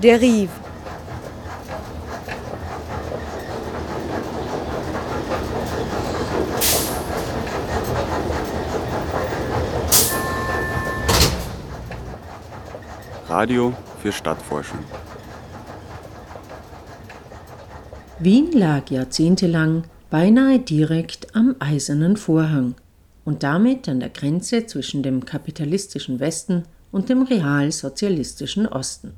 Der Rief. Radio für Stadtforschung. Wien lag jahrzehntelang beinahe direkt am Eisernen Vorhang und damit an der Grenze zwischen dem kapitalistischen Westen und dem realsozialistischen Osten.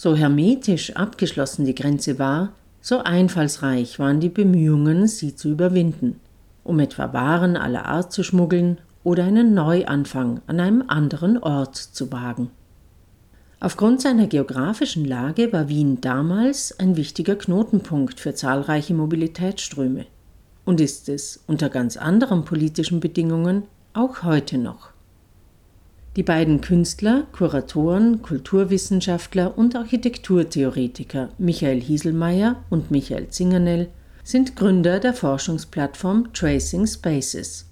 So hermetisch abgeschlossen die Grenze war, so einfallsreich waren die Bemühungen, sie zu überwinden, um etwa Waren aller Art zu schmuggeln oder einen Neuanfang an einem anderen Ort zu wagen. Aufgrund seiner geografischen Lage war Wien damals ein wichtiger Knotenpunkt für zahlreiche Mobilitätsströme und ist es unter ganz anderen politischen Bedingungen auch heute noch. Die beiden Künstler, Kuratoren, Kulturwissenschaftler und Architekturtheoretiker Michael Hieselmeier und Michael Zingernell sind Gründer der Forschungsplattform Tracing Spaces.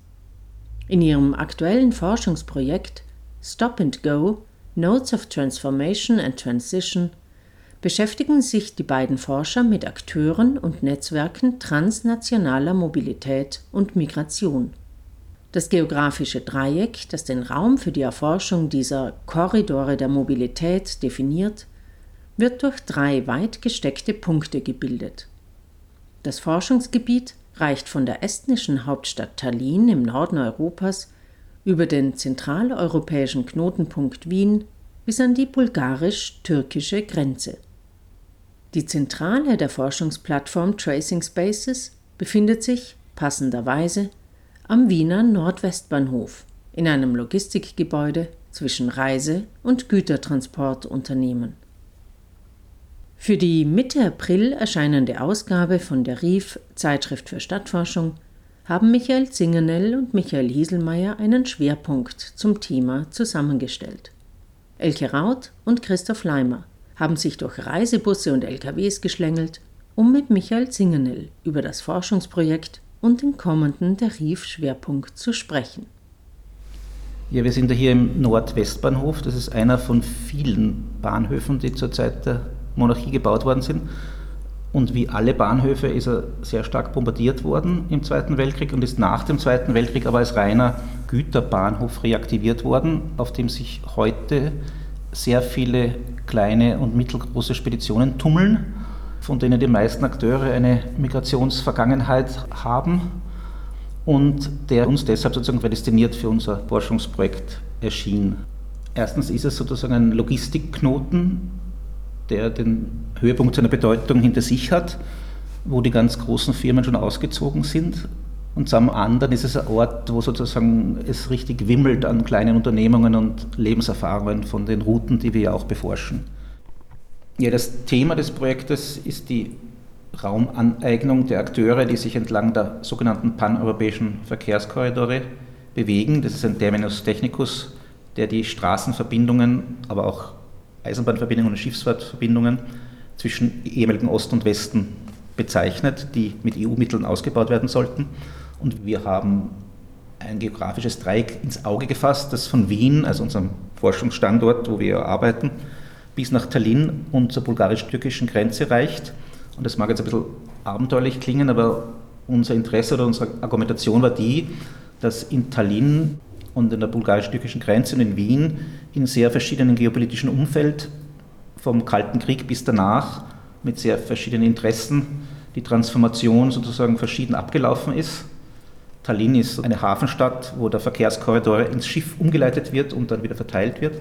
In ihrem aktuellen Forschungsprojekt Stop and Go Notes of Transformation and Transition beschäftigen sich die beiden Forscher mit Akteuren und Netzwerken transnationaler Mobilität und Migration. Das geografische Dreieck, das den Raum für die Erforschung dieser Korridore der Mobilität definiert, wird durch drei weit gesteckte Punkte gebildet. Das Forschungsgebiet reicht von der estnischen Hauptstadt Tallinn im Norden Europas über den zentraleuropäischen Knotenpunkt Wien bis an die bulgarisch-türkische Grenze. Die Zentrale der Forschungsplattform Tracing Spaces befindet sich, passenderweise, am Wiener Nordwestbahnhof in einem Logistikgebäude zwischen Reise- und Gütertransportunternehmen. Für die Mitte April erscheinende Ausgabe von der RIF Zeitschrift für Stadtforschung haben Michael Zingernell und Michael Hieselmeier einen Schwerpunkt zum Thema zusammengestellt. Elke Raut und Christoph Leimer haben sich durch Reisebusse und LKWs geschlängelt, um mit Michael Zingernell über das Forschungsprojekt und den kommenden Tarifschwerpunkt zu sprechen. Ja, wir sind ja hier im Nordwestbahnhof. Das ist einer von vielen Bahnhöfen, die zur Zeit der Monarchie gebaut worden sind. Und wie alle Bahnhöfe ist er sehr stark bombardiert worden im Zweiten Weltkrieg und ist nach dem Zweiten Weltkrieg aber als reiner Güterbahnhof reaktiviert worden, auf dem sich heute sehr viele kleine und mittelgroße Speditionen tummeln, von denen die meisten Akteure eine Migrationsvergangenheit haben und der uns deshalb sozusagen prädestiniert für unser Forschungsprojekt erschien. Erstens ist es sozusagen ein Logistikknoten, der den Höhepunkt seiner Bedeutung hinter sich hat, wo die ganz großen Firmen schon ausgezogen sind. Und zum anderen ist es ein Ort, wo sozusagen es richtig wimmelt an kleinen Unternehmungen und Lebenserfahrungen von den Routen, die wir ja auch beforschen. Ja, das Thema des Projektes ist die Raumaneignung der Akteure, die sich entlang der sogenannten paneuropäischen Verkehrskorridore bewegen. Das ist ein Terminus technicus, der die Straßenverbindungen, aber auch Eisenbahnverbindungen und Schiffsfahrtverbindungen zwischen ehemaligen Ost und Westen bezeichnet, die mit EU-Mitteln ausgebaut werden sollten. Und wir haben ein geografisches Dreieck ins Auge gefasst, das von Wien, also unserem Forschungsstandort, wo wir arbeiten, bis nach Tallinn und zur bulgarisch-türkischen Grenze reicht. Und das mag jetzt ein bisschen abenteuerlich klingen, aber unser Interesse oder unsere Argumentation war die, dass in Tallinn und in der bulgarisch-türkischen Grenze und in Wien in sehr verschiedenen geopolitischen Umfeld, vom Kalten Krieg bis danach, mit sehr verschiedenen Interessen, die Transformation sozusagen verschieden abgelaufen ist. Tallinn ist eine Hafenstadt, wo der Verkehrskorridor ins Schiff umgeleitet wird und dann wieder verteilt wird,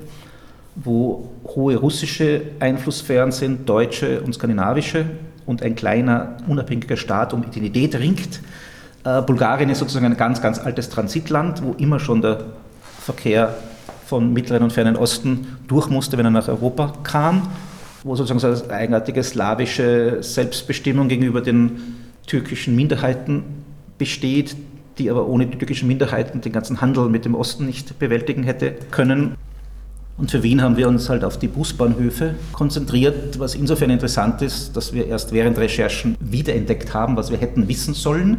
wo hohe russische Einflusssphären sind, deutsche und skandinavische und ein kleiner unabhängiger Staat um Identität ringt äh, Bulgarien ist sozusagen ein ganz, ganz altes Transitland, wo immer schon der Verkehr von Mittleren und Fernen Osten durch musste, wenn er nach Europa kam, wo sozusagen so eine eigenartige slawische Selbstbestimmung gegenüber den türkischen Minderheiten besteht, die aber ohne die türkischen Minderheiten den ganzen Handel mit dem Osten nicht bewältigen hätte können. Und für Wien haben wir uns halt auf die Busbahnhöfe konzentriert, was insofern interessant ist, dass wir erst während Recherchen wiederentdeckt haben, was wir hätten wissen sollen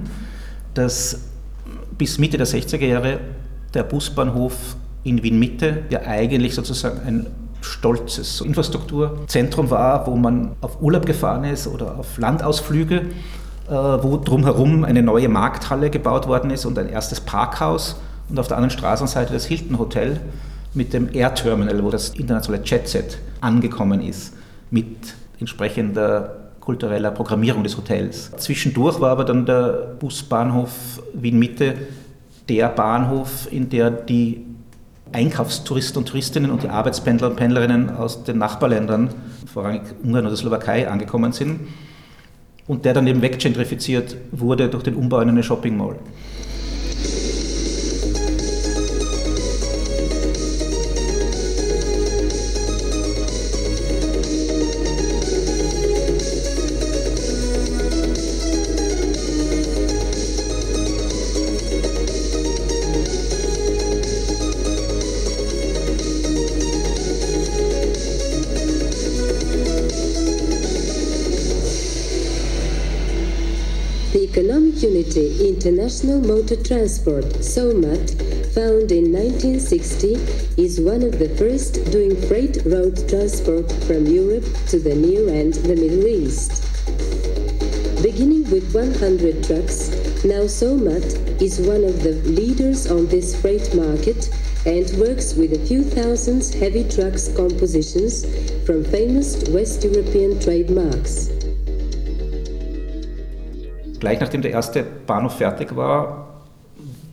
dass bis Mitte der 60er Jahre der Busbahnhof in Wien Mitte ja eigentlich sozusagen ein stolzes Infrastrukturzentrum war, wo man auf Urlaub gefahren ist oder auf Landausflüge, äh, wo drumherum eine neue Markthalle gebaut worden ist und ein erstes Parkhaus und auf der anderen Straßenseite das Hilton Hotel mit dem Air Terminal, wo das internationale Jetset angekommen ist, mit entsprechender kultureller Programmierung des Hotels. Zwischendurch war aber dann der Busbahnhof Wien Mitte der Bahnhof, in der die Einkaufstouristen und Touristinnen und die Arbeitspendler und Pendlerinnen aus den Nachbarländern, vorrangig Ungarn oder Slowakei, angekommen sind und der dann eben weggentrifiziert wurde durch den Umbau in eine Shopping Mall. International Motor Transport, SOMAT, found in 1960, is one of the first doing freight road transport from Europe to the Near and the Middle East. Beginning with 100 trucks, now SOMAT is one of the leaders on this freight market and works with a few thousands heavy trucks compositions from famous West European trademarks. Gleich nachdem der erste Bahnhof fertig war,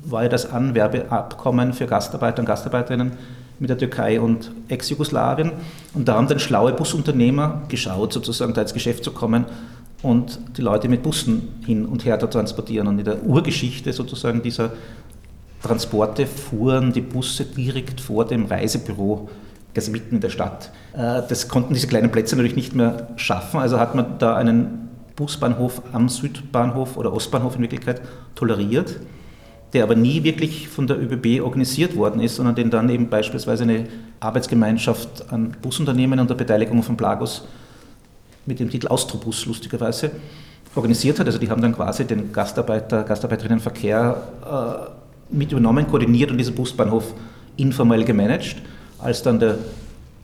war ja das Anwerbeabkommen für Gastarbeiter und Gastarbeiterinnen mit der Türkei und Ex-Jugoslawien. Und da haben dann schlaue Busunternehmer geschaut, sozusagen da ins Geschäft zu kommen und die Leute mit Bussen hin und her zu transportieren. Und in der Urgeschichte sozusagen dieser Transporte fuhren die Busse direkt vor dem Reisebüro, also mitten in der Stadt. Äh, das konnten diese kleinen Plätze natürlich nicht mehr schaffen, also hat man da einen Busbahnhof am Südbahnhof oder Ostbahnhof in Wirklichkeit toleriert, der aber nie wirklich von der ÖBB organisiert worden ist, sondern den dann eben beispielsweise eine Arbeitsgemeinschaft an Busunternehmen unter Beteiligung von Plagos mit dem Titel Austrobus lustigerweise organisiert hat. Also die haben dann quasi den Gastarbeiter, Gastarbeiterinnenverkehr äh, mit übernommen, koordiniert und diesen Busbahnhof informell gemanagt. Als dann der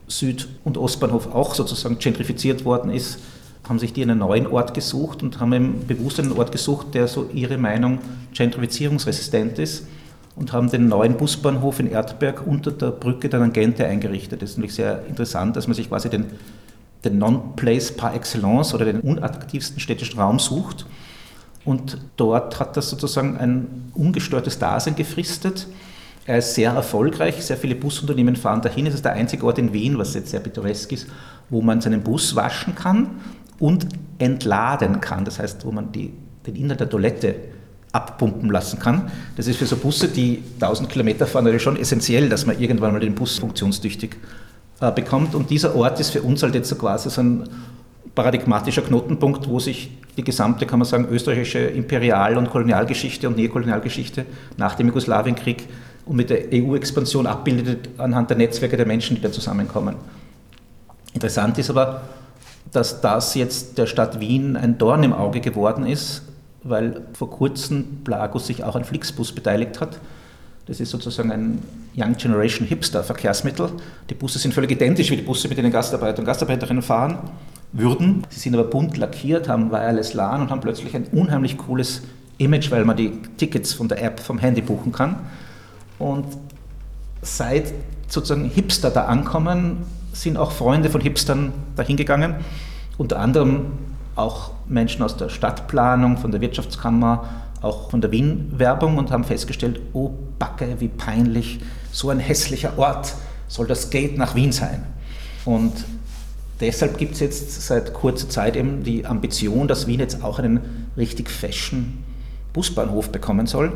Süd- und Ostbahnhof auch sozusagen gentrifiziert worden ist, haben sich die einen neuen Ort gesucht und haben bewusst einen Ort gesucht, der so ihre Meinung gentrifizierungsresistent ist und haben den neuen Busbahnhof in Erdberg unter der Brücke der Tangente eingerichtet. Das ist nämlich sehr interessant, dass man sich quasi den, den Non-Place par excellence oder den unattraktivsten städtischen Raum sucht. Und dort hat das sozusagen ein ungestörtes Dasein gefristet. Er ist sehr erfolgreich, sehr viele Busunternehmen fahren dahin. Es ist der einzige Ort in Wien, was jetzt sehr pittoresk ist, wo man seinen Bus waschen kann und entladen kann. Das heißt, wo man die, den Inhalt der Toilette abpumpen lassen kann. Das ist für so Busse, die 1000 Kilometer fahren, natürlich schon essentiell, dass man irgendwann mal den Bus funktionstüchtig äh, bekommt. Und dieser Ort ist für uns halt jetzt so quasi so ein paradigmatischer Knotenpunkt, wo sich die gesamte, kann man sagen, österreichische Imperial- und Kolonialgeschichte und Neokolonialgeschichte nach dem Jugoslawienkrieg und mit der EU-Expansion abbildet anhand der Netzwerke der Menschen, die da zusammenkommen. Interessant ist aber, dass das jetzt der Stadt Wien ein Dorn im Auge geworden ist, weil vor kurzem Plagus sich auch an Flixbus beteiligt hat. Das ist sozusagen ein Young Generation Hipster Verkehrsmittel. Die Busse sind völlig identisch wie die Busse, mit denen Gastarbeiter und Gastarbeiterinnen fahren würden. Sie sind aber bunt lackiert, haben Wireless LAN und haben plötzlich ein unheimlich cooles Image, weil man die Tickets von der App vom Handy buchen kann. Und seit sozusagen Hipster da ankommen, sind auch Freunde von Hipstern dahin gegangen, unter anderem auch Menschen aus der Stadtplanung, von der Wirtschaftskammer, auch von der Wien-Werbung und haben festgestellt, oh Backe, wie peinlich, so ein hässlicher Ort soll das Gate nach Wien sein. Und deshalb gibt es jetzt seit kurzer Zeit eben die Ambition, dass Wien jetzt auch einen richtig fashion Busbahnhof bekommen soll.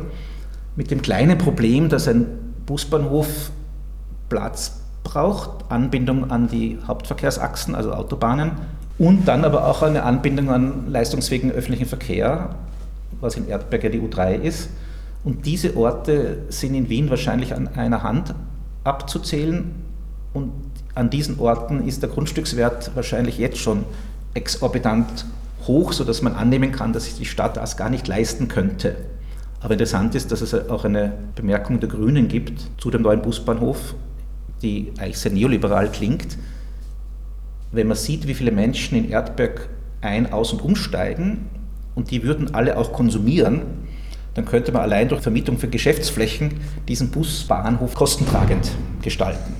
Mit dem kleinen Problem, dass ein Busbahnhof Platz braucht, Anbindung an die Hauptverkehrsachsen, also Autobahnen, und dann aber auch eine Anbindung an leistungsfähigen öffentlichen Verkehr, was in Erdberg ja die U3 ist. Und diese Orte sind in Wien wahrscheinlich an einer Hand abzuzählen. Und an diesen Orten ist der Grundstückswert wahrscheinlich jetzt schon exorbitant hoch, sodass man annehmen kann, dass sich die Stadt das gar nicht leisten könnte. Aber interessant ist, dass es auch eine Bemerkung der Grünen gibt zu dem neuen Busbahnhof die eigentlich sehr neoliberal klingt. Wenn man sieht, wie viele Menschen in Erdberg ein-, aus- und umsteigen und die würden alle auch konsumieren, dann könnte man allein durch Vermietung für Geschäftsflächen diesen Busbahnhof kostentragend gestalten.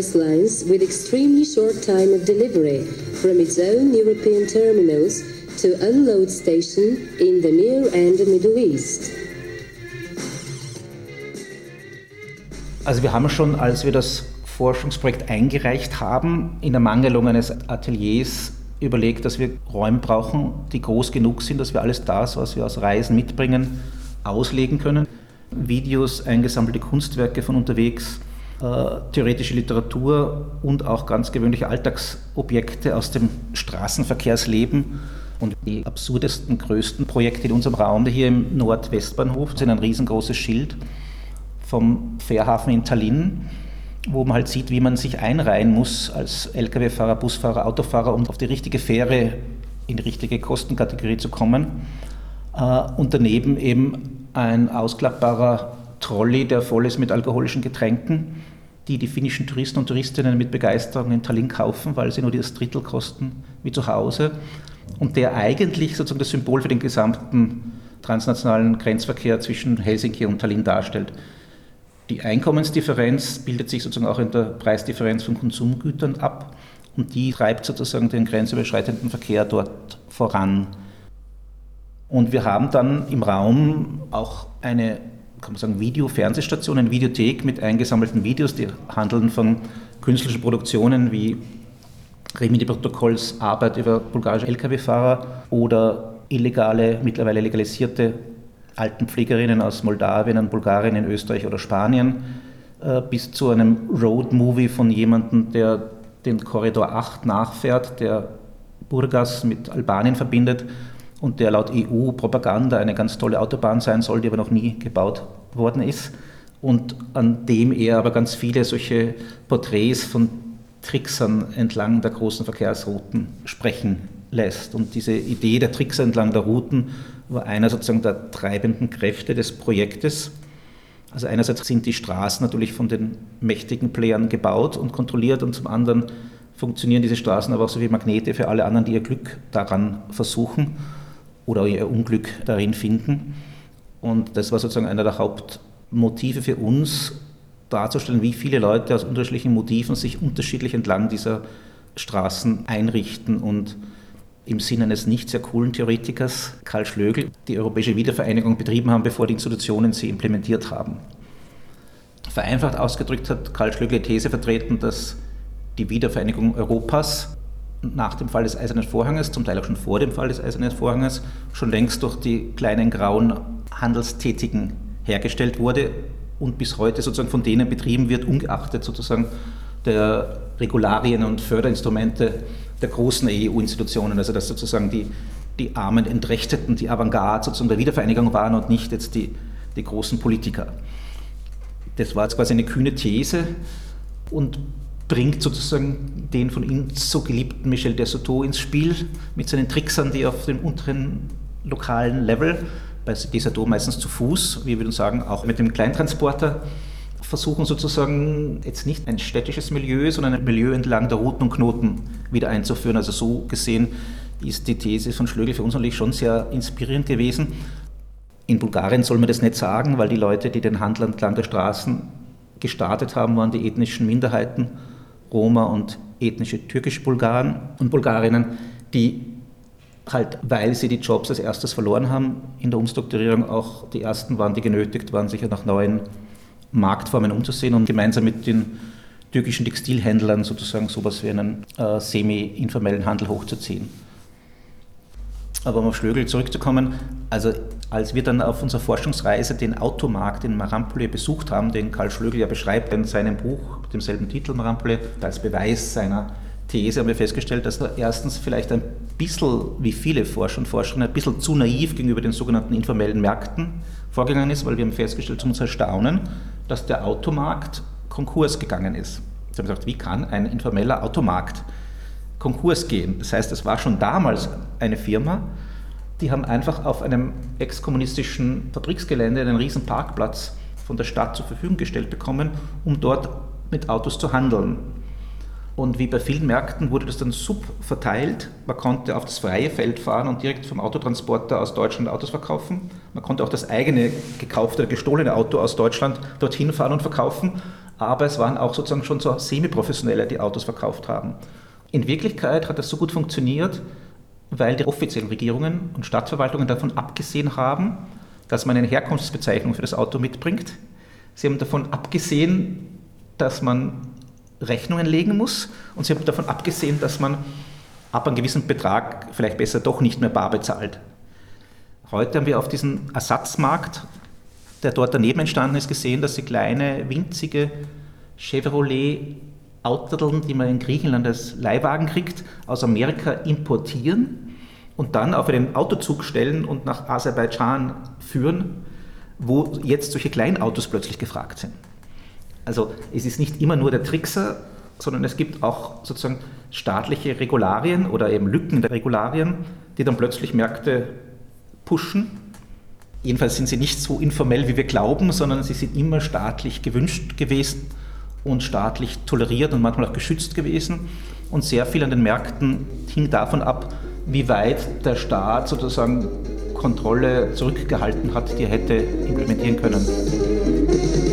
Express lines with extremely short time of delivery from its own European terminals to unload station in the Near and Middle East. Also wir haben schon, als wir das Forschungsprojekt eingereicht haben, in der Mangelung eines Ateliers überlegt, dass wir Räume brauchen, die groß genug sind, dass wir alles das, was wir aus Reisen mitbringen, auslegen können. Videos, eingesammelte Kunstwerke von unterwegs, theoretische Literatur und auch ganz gewöhnliche Alltagsobjekte aus dem Straßenverkehrsleben. Und die absurdesten, größten Projekte in unserem Raum hier im Nordwestbahnhof sind ein riesengroßes Schild vom Fährhafen in Tallinn, wo man halt sieht, wie man sich einreihen muss als Lkw-Fahrer, Busfahrer, Autofahrer, um auf die richtige Fähre in die richtige Kostenkategorie zu kommen. Äh, und daneben eben ein ausklappbarer Trolley, der voll ist mit alkoholischen Getränken die die finnischen Touristen und Touristinnen mit Begeisterung in Tallinn kaufen, weil sie nur das Drittel kosten wie zu Hause. Und der eigentlich sozusagen das Symbol für den gesamten transnationalen Grenzverkehr zwischen Helsinki und Tallinn darstellt. Die Einkommensdifferenz bildet sich sozusagen auch in der Preisdifferenz von Konsumgütern ab und die treibt sozusagen den grenzüberschreitenden Verkehr dort voran. Und wir haben dann im Raum auch eine kann man sagen, Video-Fernsehstation, eine Videothek mit eingesammelten Videos, die handeln von künstlerischen Produktionen wie Remini Protokolls Arbeit über bulgarische Lkw-Fahrer oder illegale, mittlerweile legalisierte Altenpflegerinnen aus Moldawien, und Bulgarien, in Österreich oder Spanien, äh, bis zu einem Road-Movie von jemandem, der den Korridor 8 nachfährt, der Burgas mit Albanien verbindet und der laut EU-Propaganda eine ganz tolle Autobahn sein soll, die aber noch nie gebaut worden ist und an dem er aber ganz viele solche Porträts von Tricksern entlang der großen Verkehrsrouten sprechen lässt. Und diese Idee der Trickser entlang der Routen war einer sozusagen der treibenden Kräfte des Projektes. Also einerseits sind die Straßen natürlich von den mächtigen Playern gebaut und kontrolliert und zum anderen funktionieren diese Straßen aber auch so wie Magnete für alle anderen, die ihr Glück daran versuchen oder ihr Unglück darin finden. Und das war sozusagen einer der Hauptmotive für uns, darzustellen, wie viele Leute aus unterschiedlichen Motiven sich unterschiedlich entlang dieser Straßen einrichten und im Sinne eines nicht sehr coolen Theoretikers, Karl Schlögl, die europäische Wiedervereinigung betrieben haben, bevor die Institutionen sie implementiert haben. Vereinfacht ausgedrückt hat Karl Schlögl die These vertreten, dass die Wiedervereinigung Europas nach dem Fall des Eisernen Vorhanges, zum Teil auch schon vor dem Fall des Eisernen Vorhanges, schon längst durch die kleinen grauen Handelstätigen hergestellt wurde und bis heute sozusagen von denen betrieben wird, ungeachtet sozusagen der Regularien und Förderinstrumente der großen EU-Institutionen, also dass sozusagen die, die armen Entrechteten, die Avantgarde sozusagen der Wiedervereinigung waren und nicht jetzt die, die großen Politiker. Das war jetzt quasi eine kühne These und bringt sozusagen den von ihm so geliebten Michel Dessoto ins Spiel mit seinen Tricksern, die auf dem unteren lokalen Level, bei Dessoto meistens zu Fuß, wir würden sagen, auch mit dem Kleintransporter, versuchen sozusagen jetzt nicht ein städtisches Milieu, sondern ein Milieu entlang der Routen und Knoten wieder einzuführen. Also so gesehen ist die These von Schlögel für uns natürlich schon sehr inspirierend gewesen. In Bulgarien soll man das nicht sagen, weil die Leute, die den Handel entlang der Straßen gestartet haben, waren die ethnischen Minderheiten Roma und ethnische türkische Bulgaren und Bulgarinnen, die halt, weil sie die Jobs als erstes verloren haben in der Umstrukturierung, auch die ersten waren, die genötigt waren, sich nach neuen Marktformen umzusehen und gemeinsam mit den türkischen Textilhändlern sozusagen sowas wie einen äh, semi-informellen Handel hochzuziehen. Aber um auf Schlögl zurückzukommen, also als wir dann auf unserer Forschungsreise den Automarkt in Marampole besucht haben, den Karl Schlögl ja beschreibt in seinem Buch mit demselben Titel Marampole, als Beweis seiner These haben wir festgestellt, dass er erstens vielleicht ein bisschen, wie viele Forscher und Forscherinnen, ein bisschen zu naiv gegenüber den sogenannten informellen Märkten vorgegangen ist, weil wir haben festgestellt, zu unserem Erstaunen, dass der Automarkt Konkurs gegangen ist. Sie haben gesagt, wie kann ein informeller Automarkt Konkurs gehen? Das heißt, es war schon damals eine Firma, die haben einfach auf einem exkommunistischen Fabriksgelände einen riesen Parkplatz von der Stadt zur Verfügung gestellt bekommen, um dort mit Autos zu handeln. Und wie bei vielen Märkten wurde das dann subverteilt. Man konnte auf das freie Feld fahren und direkt vom Autotransporter aus Deutschland Autos verkaufen. Man konnte auch das eigene gekaufte, gestohlene Auto aus Deutschland dorthin fahren und verkaufen. Aber es waren auch sozusagen schon so Semi-Professionelle, die Autos verkauft haben. In Wirklichkeit hat das so gut funktioniert, weil die offiziellen Regierungen und Stadtverwaltungen davon abgesehen haben, dass man eine Herkunftsbezeichnung für das Auto mitbringt. Sie haben davon abgesehen, dass man Rechnungen legen muss. Und sie haben davon abgesehen, dass man ab einem gewissen Betrag vielleicht besser doch nicht mehr bar bezahlt. Heute haben wir auf diesem Ersatzmarkt, der dort daneben entstanden ist, gesehen, dass sie kleine, winzige Chevrolet Autodeln, die man in Griechenland als Leihwagen kriegt, aus Amerika importieren und dann auf einen Autozug stellen und nach Aserbaidschan führen, wo jetzt solche Kleinautos plötzlich gefragt sind. Also es ist nicht immer nur der Trickser, sondern es gibt auch sozusagen staatliche Regularien oder eben Lücken der Regularien, die dann plötzlich Märkte pushen. Jedenfalls sind sie nicht so informell, wie wir glauben, sondern sie sind immer staatlich gewünscht gewesen und staatlich toleriert und manchmal auch geschützt gewesen. Und sehr viel an den Märkten hing davon ab, wie weit der Staat sozusagen Kontrolle zurückgehalten hat, die er hätte implementieren können.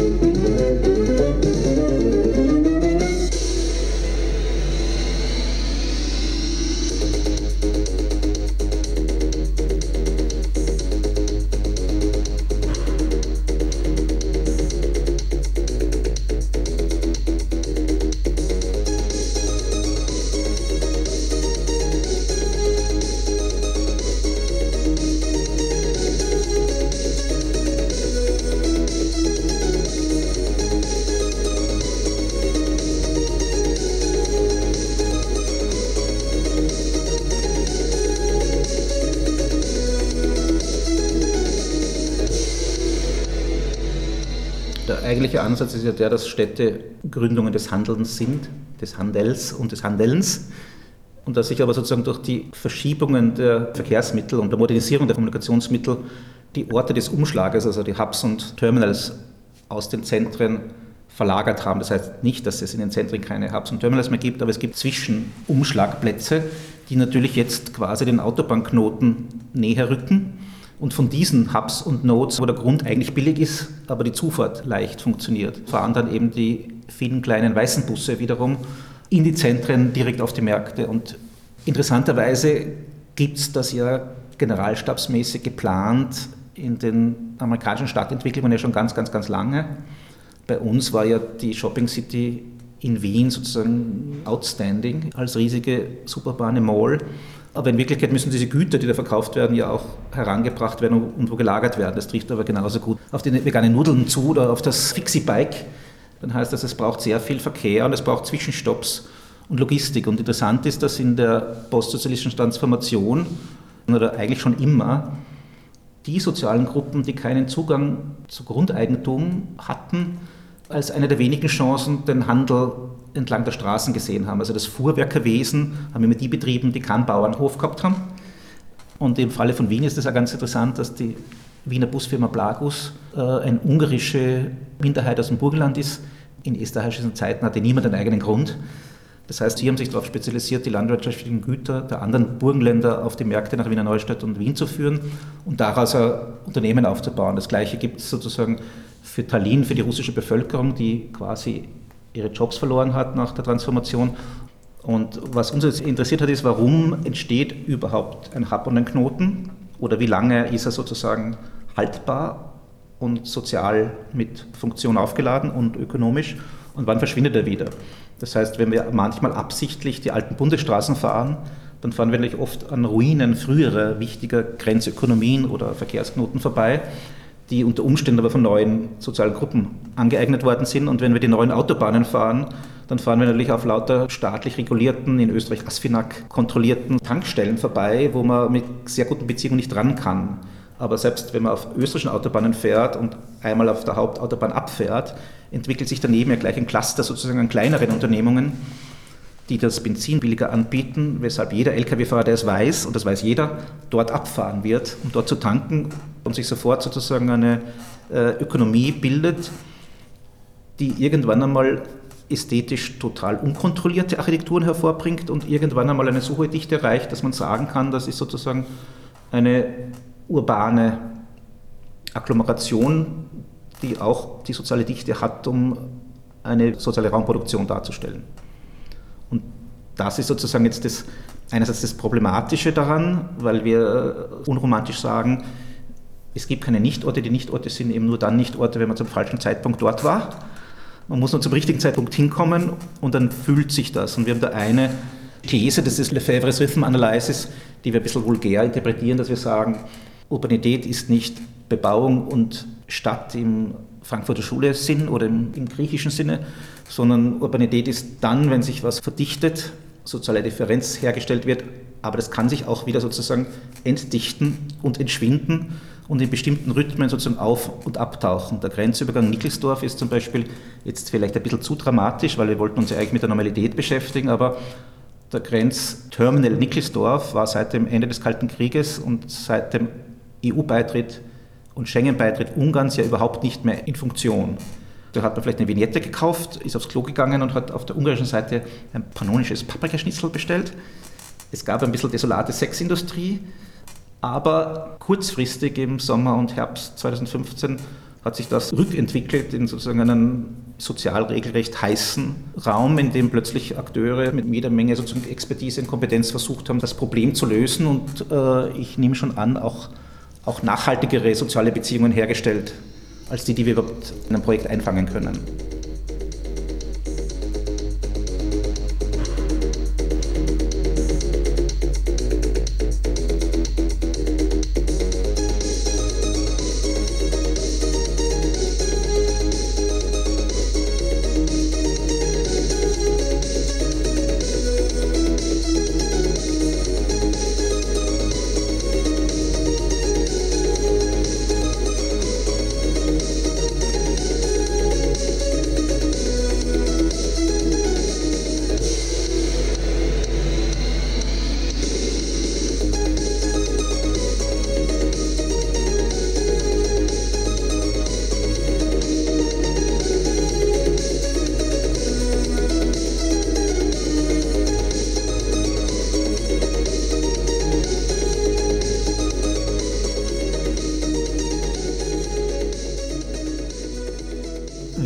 Eigentliche Ansatz ist ja der, dass Städte Gründungen des Handelns sind, des Handels und des Handelns. Und dass sich aber sozusagen durch die Verschiebungen der Verkehrsmittel und der Modernisierung der Kommunikationsmittel die Orte des Umschlages, also die Hubs und Terminals aus den Zentren verlagert haben. Das heißt nicht, dass es in den Zentren keine Hubs und Terminals mehr gibt, aber es gibt Zwischenumschlagplätze, die natürlich jetzt quasi den Autobahnknoten näher rücken und von diesen Hubs und Nodes, wo der Grund eigentlich billig ist, aber die Zufahrt leicht funktioniert, fahren dann eben die vielen kleinen weißen Busse wiederum in die Zentren direkt auf die Märkte. Und interessanterweise gibt es das ja generalstabsmäßig geplant in den amerikanischen Stadtentwicklungen ja schon ganz, ganz, ganz lange. Bei uns war ja die Shopping City in Wien sozusagen outstanding als riesige superbahne Mall. Aber in Wirklichkeit müssen diese Güter, die da verkauft werden, ja auch herangebracht werden und wo gelagert werden. Das trifft aber genauso gut auf die veganen Nudeln zu oder auf das Fixie-Bike. Dann heißt das, es braucht sehr viel Verkehr und es braucht Zwischenstopps und Logistik. Und interessant ist, dass in der postsozialistischen Transformation oder eigentlich schon immer die sozialen Gruppen, die keinen Zugang zu Grundeigentum hatten, als eine der wenigen Chancen den Handel entlang der Straßen gesehen haben. Also das Fuhrwerkerwesen haben immer die betrieben, die keinen Bauernhof gehabt haben. Und im Falle von Wien ist es ja ganz interessant, dass die Wiener Busfirma Blagus äh, eine ungarische Minderheit aus dem Burgenland ist. In österreichischen Zeiten hatte niemand einen eigenen Grund. Das heißt, sie haben sich darauf spezialisiert, die landwirtschaftlichen Güter der anderen Burgenländer auf die Märkte nach Wiener Neustadt und Wien zu führen und daraus ein Unternehmen aufzubauen. Das Gleiche gibt es sozusagen für Tallinn, für die russische Bevölkerung, die quasi ihre Jobs verloren hat nach der Transformation. Und was uns jetzt interessiert hat, ist, warum entsteht überhaupt ein Hub und ein Knoten? Oder wie lange ist er sozusagen haltbar und sozial mit Funktion aufgeladen und ökonomisch? Und wann verschwindet er wieder? Das heißt, wenn wir manchmal absichtlich die alten Bundesstraßen fahren, dann fahren wir natürlich oft an Ruinen früherer wichtiger Grenzökonomien oder Verkehrsknoten vorbei, die unter Umständen aber von neuen sozialen Gruppen angeeignet worden sind. Und wenn wir die neuen Autobahnen fahren, dann fahren wir natürlich auf lauter staatlich regulierten, in Österreich ASFINAG kontrollierten Tankstellen vorbei, wo man mit sehr guten Beziehungen nicht ran kann. Aber selbst wenn man auf österreichischen Autobahnen fährt und einmal auf der Hauptautobahn abfährt, entwickelt sich daneben ja gleich ein Cluster sozusagen an kleineren Unternehmungen, die das Benzin billiger anbieten, weshalb jeder Lkw-Fahrer, der es weiß, und das weiß jeder, dort abfahren wird, um dort zu tanken und sich sofort sozusagen eine äh, Ökonomie bildet, die irgendwann einmal ästhetisch total unkontrollierte Architekturen hervorbringt und irgendwann einmal eine so hohe Dichte erreicht, dass man sagen kann, das ist sozusagen eine urbane Agglomeration, die auch die soziale Dichte hat, um eine soziale Raumproduktion darzustellen. Und das ist sozusagen jetzt das, einerseits das Problematische daran, weil wir unromantisch sagen, es gibt keine Nichtorte, die Nichtorte sind eben nur dann Nichtorte, wenn man zum falschen Zeitpunkt dort war. Man muss nur zum richtigen Zeitpunkt hinkommen und dann fühlt sich das. Und wir haben da eine These, das ist Lefebvre's Rhythm Analysis, die wir ein bisschen vulgär interpretieren, dass wir sagen, Urbanität ist nicht Bebauung und Stadt im Frankfurter Schule-Sinn oder im, im griechischen Sinne, sondern Urbanität ist dann, wenn sich was verdichtet, soziale Differenz hergestellt wird, aber das kann sich auch wieder sozusagen entdichten und entschwinden und in bestimmten Rhythmen sozusagen auf- und abtauchen. Der Grenzübergang Nickelsdorf ist zum Beispiel jetzt vielleicht ein bisschen zu dramatisch, weil wir wollten uns ja eigentlich mit der Normalität beschäftigen, aber der Grenzterminal Nickelsdorf war seit dem Ende des Kalten Krieges und seit dem EU-Beitritt und Schengen-Beitritt Ungarns ja überhaupt nicht mehr in Funktion. Da hat man vielleicht eine Vignette gekauft, ist aufs Klo gegangen und hat auf der ungarischen Seite ein pannonisches Paprikaschnitzel bestellt. Es gab ein bisschen desolate Sexindustrie, aber kurzfristig im Sommer und Herbst 2015 hat sich das rückentwickelt in sozusagen einen sozial regelrecht heißen Raum, in dem plötzlich Akteure mit jeder Menge sozusagen Expertise und Kompetenz versucht haben, das Problem zu lösen und äh, ich nehme schon an, auch, auch nachhaltigere soziale Beziehungen hergestellt, als die, die wir überhaupt in einem Projekt einfangen können.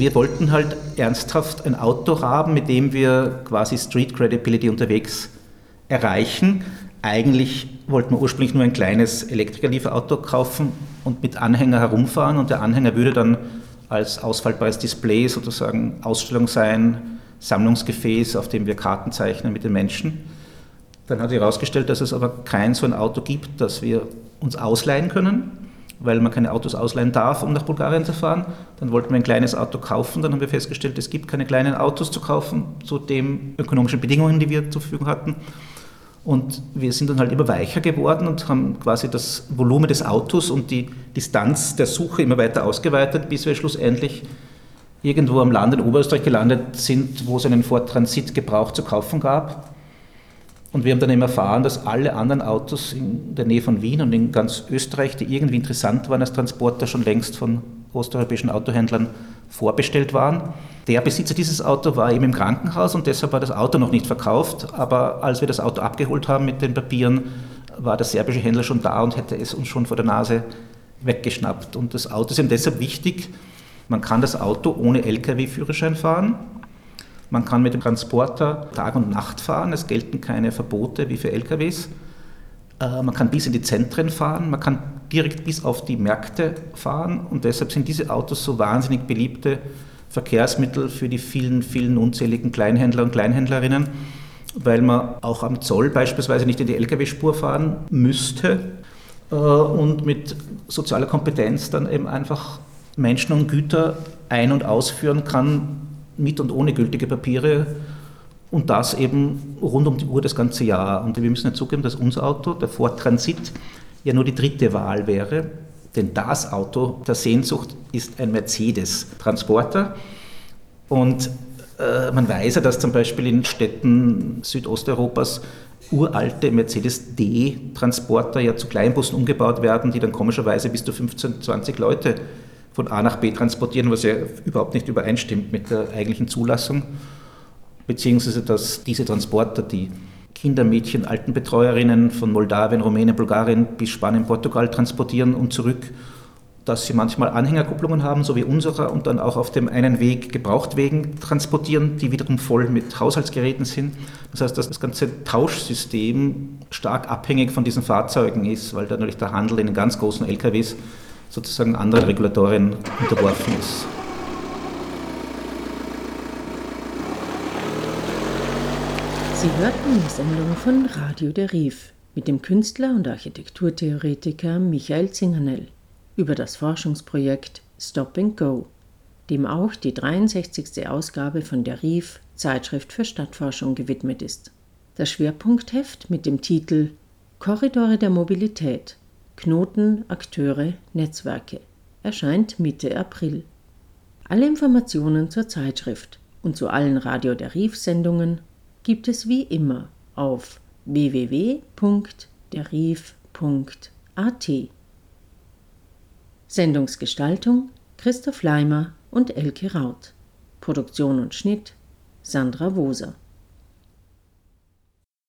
Wir wollten halt ernsthaft ein Auto haben, mit dem wir quasi Street Credibility unterwegs erreichen. Eigentlich wollten wir ursprünglich nur ein kleines Elektrikerlieferauto kaufen und mit Anhänger herumfahren und der Anhänger würde dann als ausfaltbares Display sozusagen Ausstellung sein, Sammlungsgefäß, auf dem wir Karten zeichnen mit den Menschen. Dann hat sich herausgestellt, dass es aber kein so ein Auto gibt, das wir uns ausleihen können weil man keine Autos ausleihen darf, um nach Bulgarien zu fahren. Dann wollten wir ein kleines Auto kaufen. Dann haben wir festgestellt, es gibt keine kleinen Autos zu kaufen zu den ökonomischen Bedingungen, die wir zur Verfügung hatten. Und wir sind dann halt immer weicher geworden und haben quasi das Volumen des Autos und die Distanz der Suche immer weiter ausgeweitet, bis wir schlussendlich irgendwo am Land in Oberösterreich gelandet sind, wo es einen Ford Transit Gebrauch zu kaufen gab. Und wir haben dann eben erfahren, dass alle anderen Autos in der Nähe von Wien und in ganz Österreich, die irgendwie interessant waren als Transporter, schon längst von osteuropäischen Autohändlern vorbestellt waren. Der Besitzer dieses Autos war eben im Krankenhaus und deshalb war das Auto noch nicht verkauft. Aber als wir das Auto abgeholt haben mit den Papieren, war der serbische Händler schon da und hätte es uns schon vor der Nase weggeschnappt. Und das Auto ist eben deshalb wichtig. Man kann das Auto ohne Lkw-Führerschein fahren. Man kann mit dem Transporter Tag und Nacht fahren, es gelten keine Verbote wie für LKWs. Äh, man kann bis in die Zentren fahren, man kann direkt bis auf die Märkte fahren und deshalb sind diese Autos so wahnsinnig beliebte Verkehrsmittel für die vielen, vielen unzähligen Kleinhändler und Kleinhändlerinnen. weil man auch am Zoll beispielsweise nicht in die Lkw-Spur fahren müsste äh, und mit sozialer Kompetenz dann eben einfach Menschen und Güter ein- und ausführen kann, mit und ohne gültige Papiere und das eben rund um die Uhr das ganze Jahr. Und wir müssen ja zugeben, dass unser Auto, der Ford Transit, ja nur die dritte Wahl wäre, denn das Auto der Sehnsucht ist ein Mercedes Transporter. Und äh, man weiß ja, dass zum Beispiel in Städten Südosteuropas uralte Mercedes D-Transporter ja zu Kleinbussen umgebaut werden, die dann komischerweise bis zu 15, 20 Leute von A nach B transportieren, was ja überhaupt nicht übereinstimmt mit der eigentlichen Zulassung. Beziehungsweise, dass diese Transporter, die Kinder, Mädchen, Altenbetreuerinnen von Moldawien, Rumänien, Bulgarien bis Spanien, Portugal transportieren und zurück, dass sie manchmal Anhängerkupplungen haben, so wie unserer, und dann auch auf dem einen Weg Gebrauchtwegen transportieren, die wiederum voll mit Haushaltsgeräten sind. Das heißt, dass das ganze Tauschsystem stark abhängig von diesen Fahrzeugen ist, weil da natürlich der Handel in den ganz großen LKWs sozusagen anderen Regulatorien unterworfen ist. Sie hörten die Sendung von Radio der Rief mit dem Künstler und Architekturtheoretiker Michael Zingernell über das Forschungsprojekt Stop and Go, dem auch die 63. Ausgabe von der RIF Zeitschrift für Stadtforschung gewidmet ist. Das Schwerpunktheft mit dem Titel Korridore der Mobilität Knoten, Akteure, Netzwerke erscheint Mitte April. Alle Informationen zur Zeitschrift und zu allen Radio der Rief Sendungen gibt es wie immer auf www.derrief.at. Sendungsgestaltung Christoph Leimer und Elke Raut. Produktion und Schnitt Sandra Woser